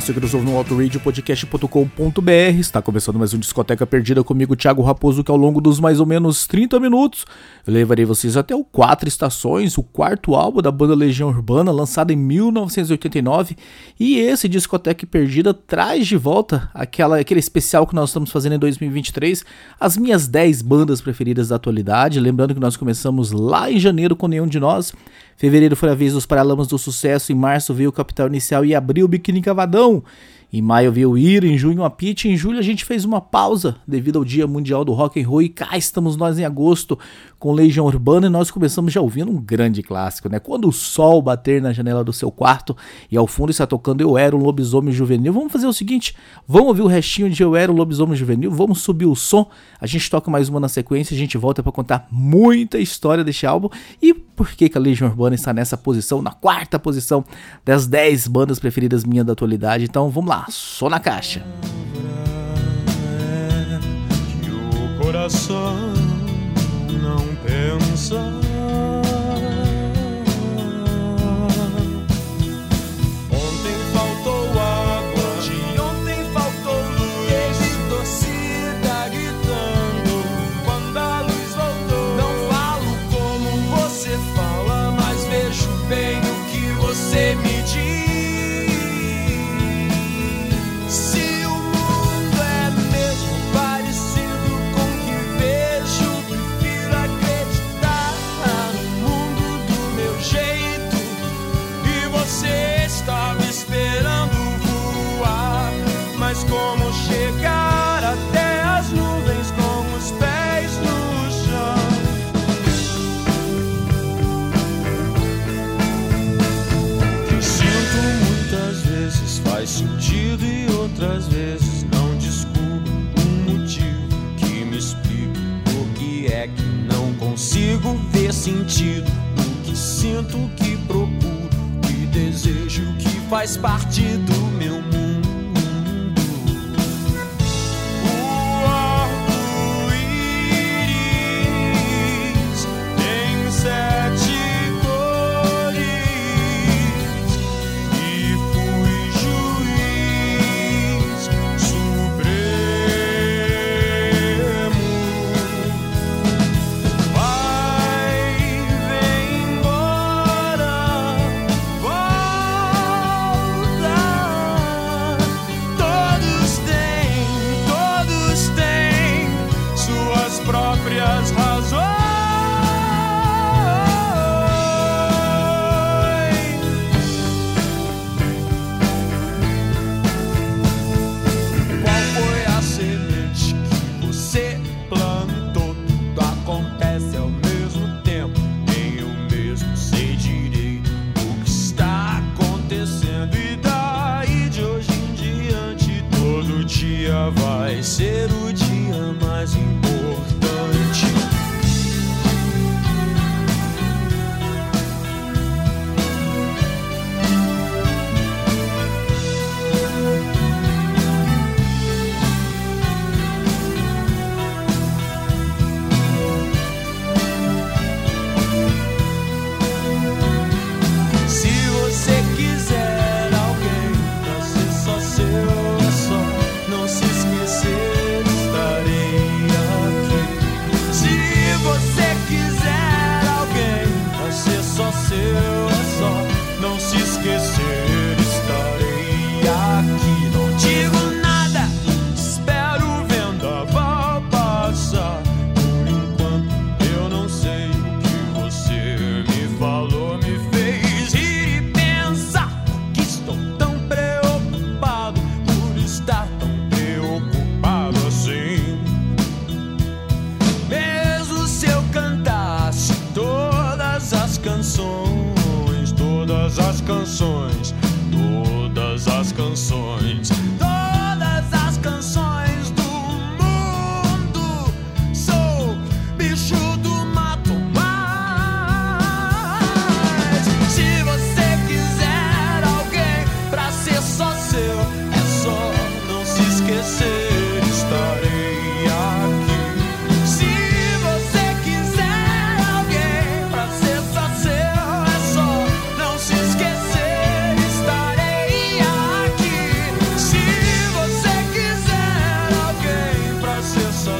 você que nos ouve no autoradiopodcast.com.br, está começando mais um Discoteca Perdida comigo, Thiago Raposo, que ao longo dos mais ou menos 30 minutos eu levarei vocês até o Quatro Estações, o quarto álbum da banda Legião Urbana, lançado em 1989. E esse Discoteca Perdida traz de volta aquela, aquele especial que nós estamos fazendo em 2023, as minhas 10 bandas preferidas da atualidade. Lembrando que nós começamos lá em janeiro com nenhum de nós. Fevereiro foi a vez dos Paralamas do Sucesso, em março veio o Capital Inicial e abril o Biquíni Cavadão não em maio veio o Ir, em junho a Pitch, em julho a gente fez uma pausa devido ao Dia Mundial do Rock and Roll e cá estamos nós em agosto com Legião Urbana e nós começamos já ouvindo um grande clássico, né? Quando o sol bater na janela do seu quarto e ao fundo está tocando Eu Era um Lobisomem Juvenil, vamos fazer o seguinte, vamos ouvir o restinho de Eu Era um Lobisomem Juvenil, vamos subir o som, a gente toca mais uma na sequência, a gente volta para contar muita história deste álbum e por que, que a Legião Urbana está nessa posição, na quarta posição das 10 bandas preferidas minha da atualidade. Então vamos lá, só na caixa. o coração pensa faz parte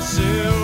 yourself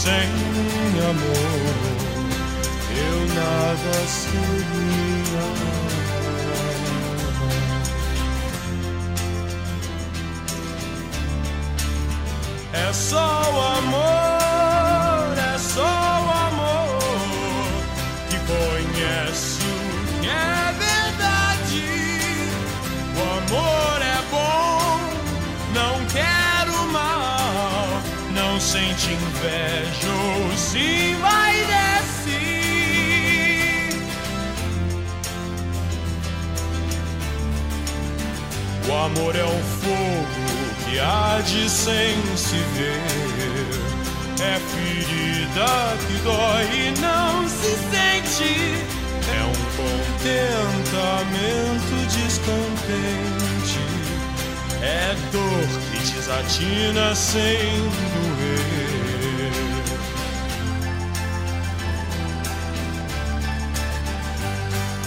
sem amor, eu nada seria. É só o amor, ou se vai descer. O amor é um fogo que há de sem se ver. É ferida que dói e não se sente. É um contentamento descontente. É dor que desatina sem doer.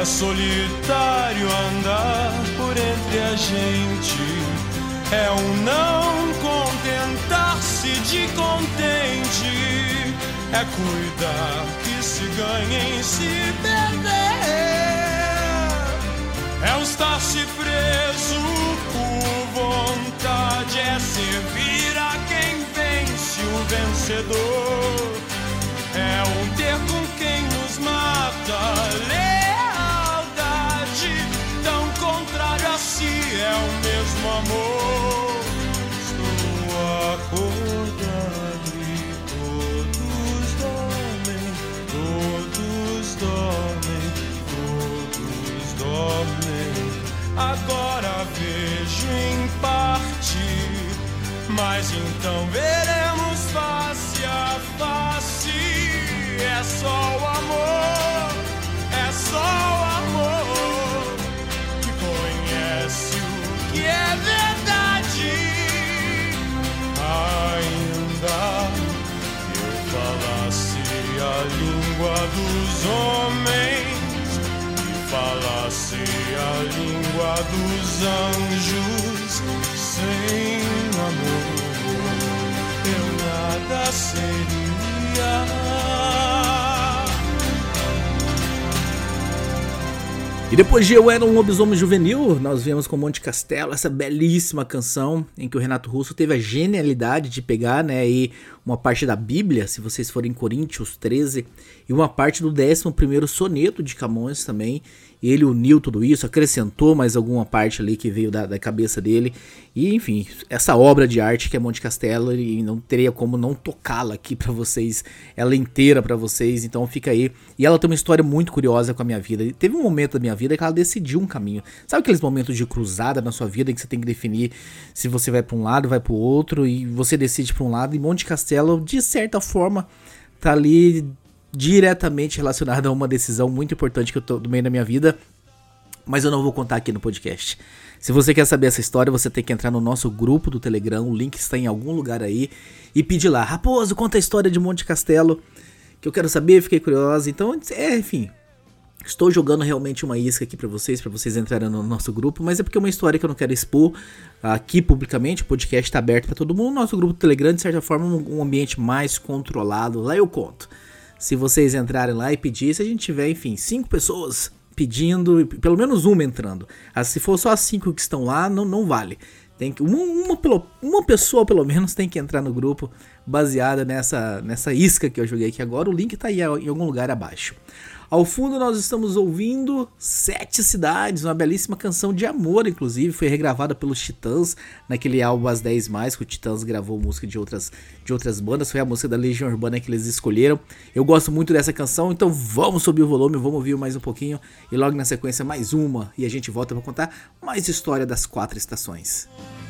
É solitário andar por entre a gente. É o não contentar-se de contente. É cuidar que se ganha em se perder. É o estar-se preso por vontade. É servir a quem vence o vencedor. É um ter com quem nos mata. Amor. Estou acordado todos dormem, todos dormem, todos dormem. Agora vejo em parte, mas então veremos dos anjos sem amor, eu nada seria. E depois de Eu Era um Lobisomem Juvenil, nós viemos com Monte Castelo, essa belíssima canção em que o Renato Russo teve a genialidade de pegar, né, aí uma parte da Bíblia, se vocês forem em Coríntios 13, e uma parte do 11º soneto de Camões também. Ele uniu tudo isso, acrescentou mais alguma parte ali que veio da, da cabeça dele. E enfim, essa obra de arte que é Monte Castelo, e não teria como não tocá-la aqui pra vocês, ela inteira pra vocês, então fica aí. E ela tem uma história muito curiosa com a minha vida. E Teve um momento da minha vida que ela decidiu um caminho. Sabe aqueles momentos de cruzada na sua vida em que você tem que definir se você vai pra um lado, vai pro outro, e você decide pra um lado, e Monte Castelo, de certa forma, tá ali diretamente relacionado a uma decisão muito importante que eu meio da minha vida, mas eu não vou contar aqui no podcast. Se você quer saber essa história, você tem que entrar no nosso grupo do Telegram, o link está em algum lugar aí, e pedir lá, Raposo, conta a história de Monte Castelo, que eu quero saber, fiquei curiosa. Então, é, enfim, Estou jogando realmente uma isca aqui pra vocês, pra vocês entrarem no nosso grupo, mas é porque é uma história que eu não quero expor aqui publicamente. O podcast tá aberto pra todo mundo. Nosso grupo do Telegram, de certa forma, um um ambiente mais controlado. Lá eu conto. Se vocês entrarem lá e pedir, se a gente tiver, enfim, cinco pessoas pedindo, pelo menos uma entrando. Ah, se for só as cinco que estão lá, não, não vale. Tem que, uma, uma, uma pessoa, pelo menos, tem que entrar no grupo baseada nessa, nessa isca que eu joguei aqui agora. O link tá aí em algum lugar abaixo. Ao fundo nós estamos ouvindo Sete Cidades, uma belíssima canção de amor, inclusive, foi regravada pelos Titãs naquele álbum As 10 Mais, que o Titãs gravou música de outras, de outras bandas, foi a música da Legião Urbana que eles escolheram. Eu gosto muito dessa canção, então vamos subir o volume, vamos ouvir mais um pouquinho e logo na sequência mais uma e a gente volta para contar mais história das quatro estações. Talvez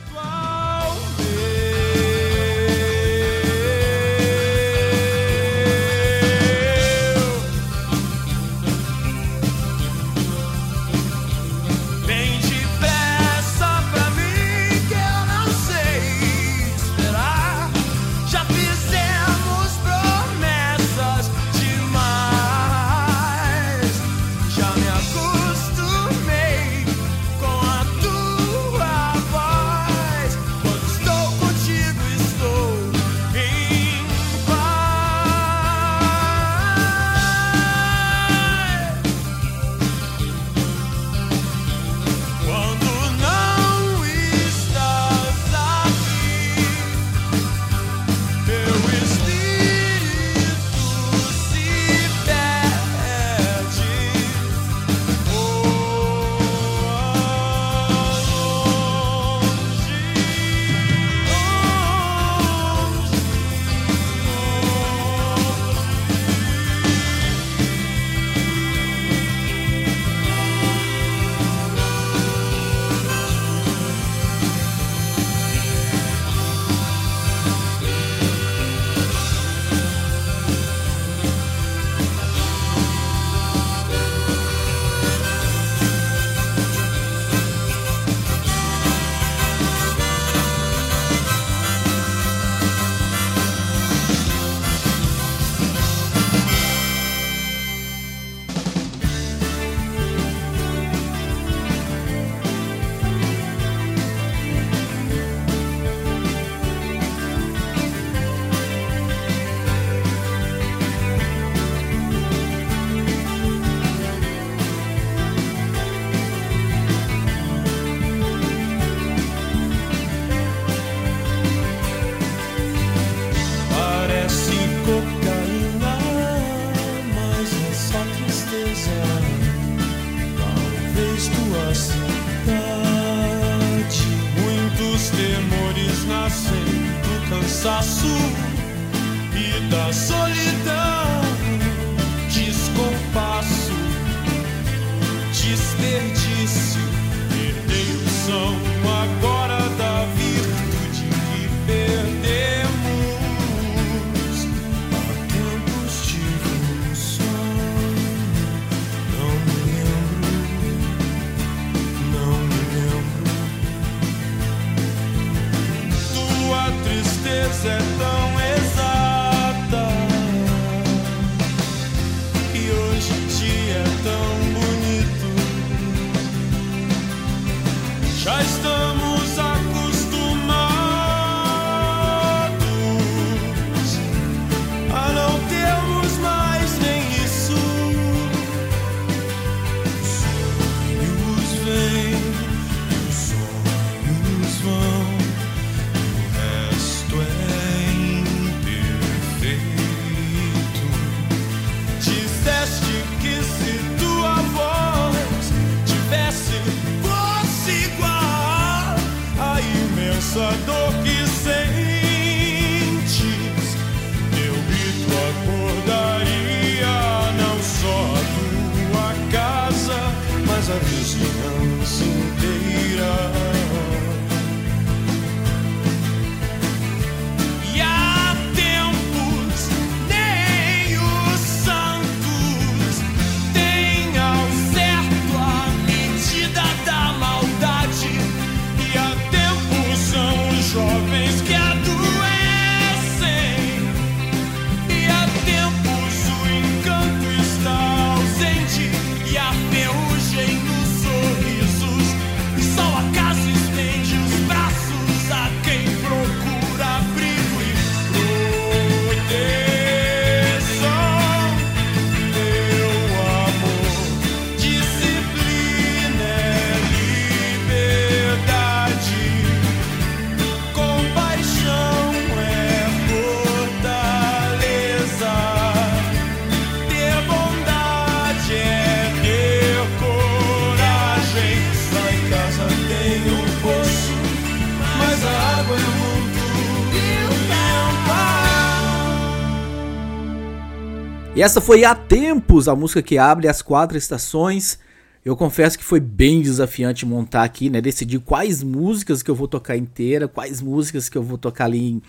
E essa foi Há Tempos, a música que abre as quatro estações. Eu confesso que foi bem desafiante montar aqui, né? Decidir quais músicas que eu vou tocar inteira, quais músicas que eu vou tocar ali em,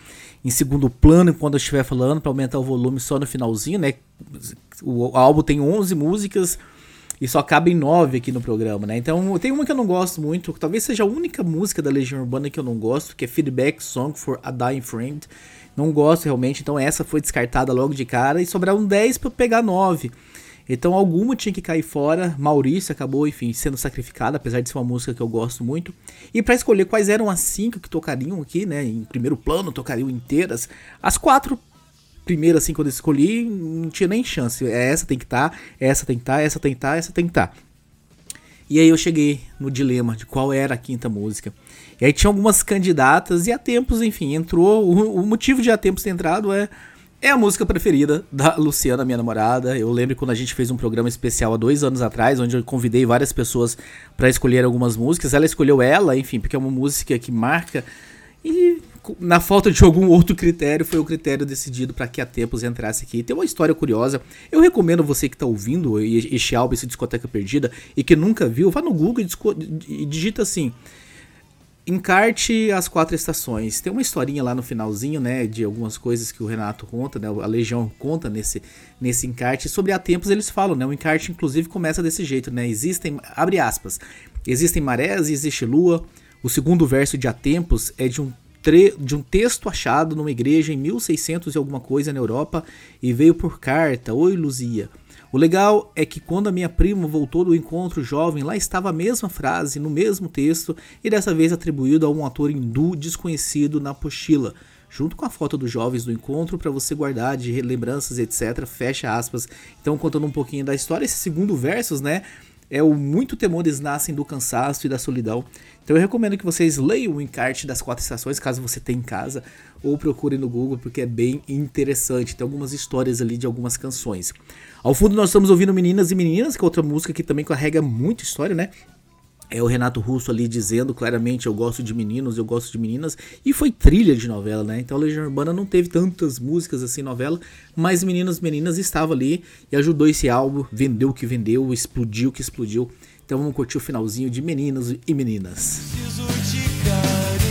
em segundo plano quando eu estiver falando, para aumentar o volume só no finalzinho, né? O álbum tem 11 músicas e só cabem 9 aqui no programa, né? Então tem uma que eu não gosto muito, talvez seja a única música da Legião Urbana que eu não gosto, que é Feedback Song for a Dying Friend. Não gosto realmente, então essa foi descartada logo de cara e sobraram 10 para pegar 9. Então alguma tinha que cair fora. Maurício acabou, enfim, sendo sacrificado, apesar de ser uma música que eu gosto muito. E para escolher quais eram as cinco que tocariam aqui, né, em primeiro plano, tocariam inteiras, as quatro primeiras assim que eu escolhi, não tinha nem chance. É essa tem que estar, essa tem que estar, essa tem que estar, essa tem que estar. E aí eu cheguei no dilema de qual era a quinta música. E aí tinha algumas candidatas e há tempos, enfim, entrou. O, o motivo de há tempos ter entrado é é a música preferida da Luciana, minha namorada. Eu lembro quando a gente fez um programa especial há dois anos atrás, onde eu convidei várias pessoas para escolher algumas músicas. Ela escolheu ela, enfim, porque é uma música que marca. E na falta de algum outro critério, foi o critério decidido para que a Tempos entrasse aqui. Tem uma história curiosa. Eu recomendo você que está ouvindo este álbum, esse Discoteca Perdida, e que nunca viu, vá no Google e digita assim encarte as quatro estações. Tem uma historinha lá no finalzinho, né, de algumas coisas que o Renato conta, né, a Legião conta nesse, nesse encarte. Sobre há tempos eles falam, né, o encarte inclusive começa desse jeito, né, existem, abre aspas, existem marés e existe lua. O segundo verso de há tempos é de um de um texto achado numa igreja em 1600 e alguma coisa na Europa e veio por carta. Oi, Luzia. O legal é que quando a minha prima voltou do encontro jovem, lá estava a mesma frase no mesmo texto e dessa vez atribuído a um ator hindu desconhecido na pochila, junto com a foto dos jovens do encontro para você guardar de lembranças, etc. Fecha aspas. Então, contando um pouquinho da história, esse segundo versos, né? É o muito temores nascem do cansaço e da solidão. Então eu recomendo que vocês leiam o encarte das quatro estações, caso você tenha em casa, ou procurem no Google, porque é bem interessante. Tem algumas histórias ali de algumas canções. Ao fundo nós estamos ouvindo Meninas e Meninas, que é outra música que também carrega muita história, né? é o Renato Russo ali dizendo claramente eu gosto de meninos, eu gosto de meninas, e foi trilha de novela, né? Então a Legião Urbana não teve tantas músicas assim novela, mas Meninos Meninas estava ali e ajudou esse álbum, vendeu o que vendeu, explodiu o que explodiu. Então vamos curtir o finalzinho de Meninos e Meninas. Preciso de.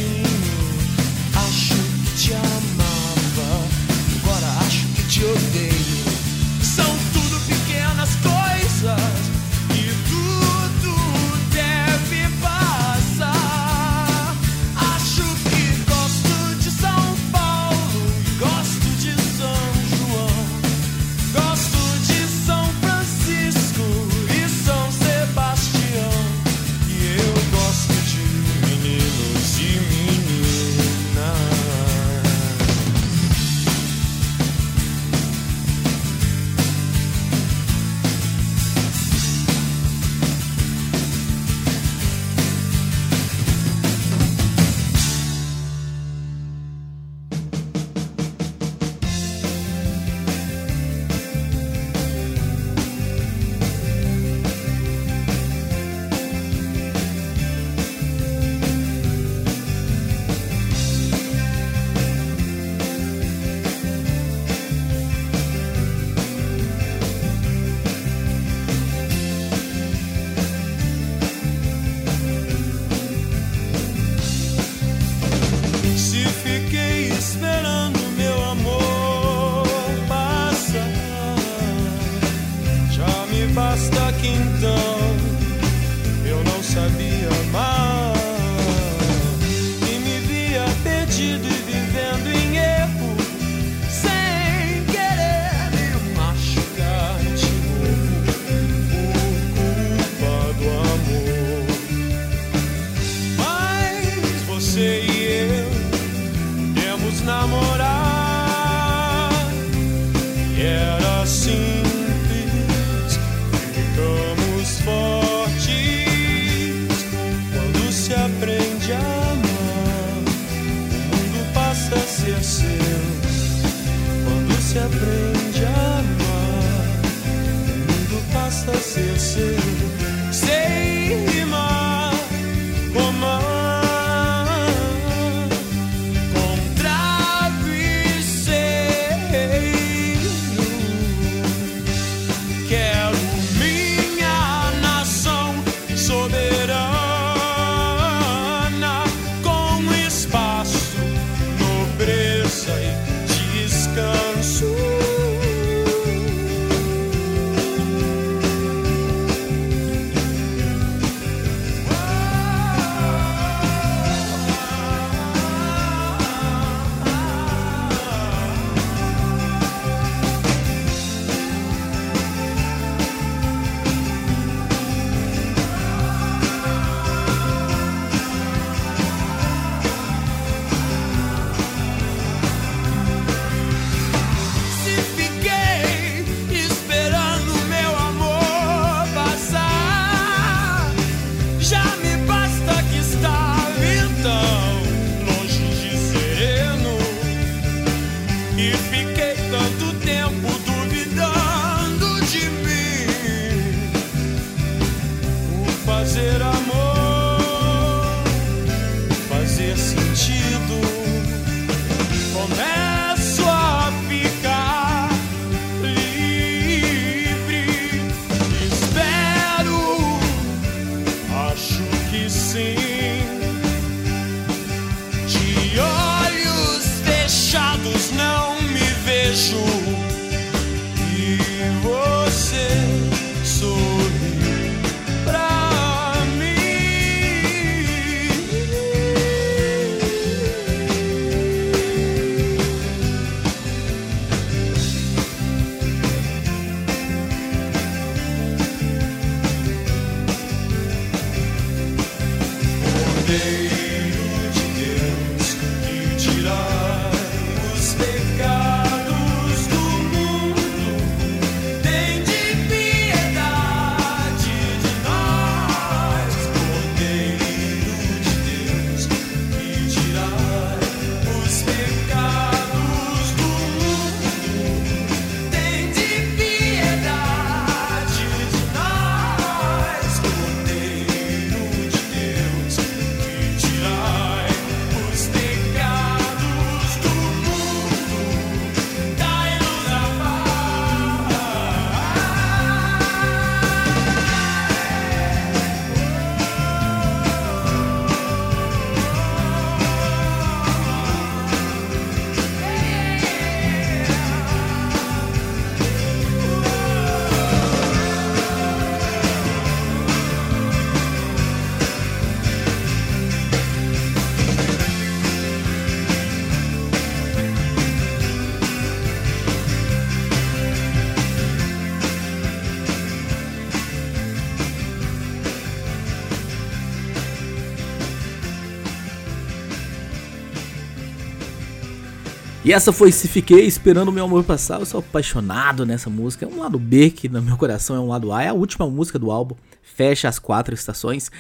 E essa foi Se Fiquei Esperando Meu Amor Passar. Eu sou apaixonado nessa música. É um lado B que no meu coração é um lado A. É a última música do álbum. Fecha as quatro estações.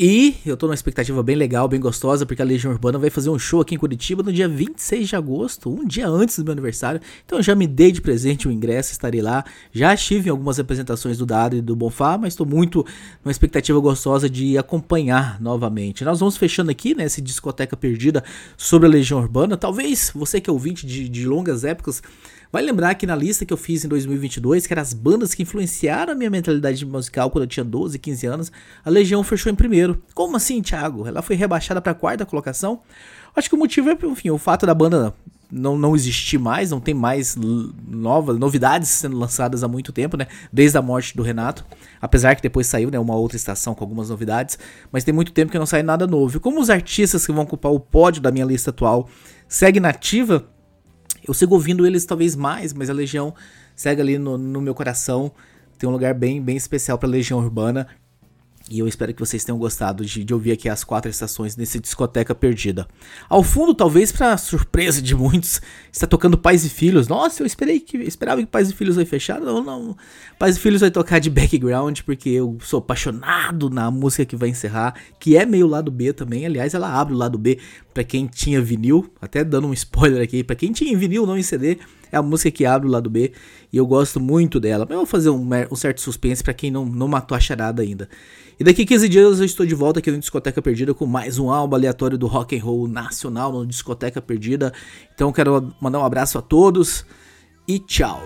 E eu tô numa expectativa bem legal, bem gostosa, porque a Legião Urbana vai fazer um show aqui em Curitiba no dia 26 de agosto, um dia antes do meu aniversário. Então eu já me dei de presente o ingresso, estarei lá. Já estive em algumas apresentações do Dado e do Bonfá, mas estou muito numa expectativa gostosa de acompanhar novamente. Nós vamos fechando aqui, né, essa discoteca perdida sobre a Legião Urbana. Talvez você que é ouvinte de, de longas épocas Vai lembrar que na lista que eu fiz em 2022, que eram as bandas que influenciaram a minha mentalidade musical quando eu tinha 12, 15 anos, a Legião fechou em primeiro. Como assim, Thiago? Ela foi rebaixada para quarta colocação? Acho que o motivo é, enfim, o fato da banda não, não existir mais, não tem mais novas novidades sendo lançadas há muito tempo, né? Desde a morte do Renato. Apesar que depois saiu, né, uma outra estação com algumas novidades, mas tem muito tempo que não sai nada novo. E como os artistas que vão ocupar o pódio da minha lista atual seguem nativa, eu sigo ouvindo eles talvez mais, mas a Legião segue ali no, no meu coração. Tem um lugar bem, bem especial para Legião Urbana. E eu espero que vocês tenham gostado de, de, ouvir aqui as quatro estações nesse discoteca perdida. Ao fundo, talvez para surpresa de muitos, está tocando Pais e Filhos. Nossa, eu esperei que esperava que Pais e Filhos vai fechar. Não, não. Pais e Filhos vai tocar de background porque eu sou apaixonado na música que vai encerrar, que é meio lado B também. Aliás, ela abre o lado B para quem tinha vinil, até dando um spoiler aqui, para quem tinha vinil, não em CD. É a música que abre o lado B e eu gosto muito dela. Mas eu vou fazer um, um certo suspense para quem não, não matou a charada ainda. E daqui 15 dias eu estou de volta aqui no Discoteca Perdida com mais um álbum aleatório do rock and roll nacional no Discoteca Perdida. Então quero mandar um abraço a todos e tchau.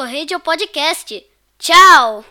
Auto Radio Podcast. Tchau!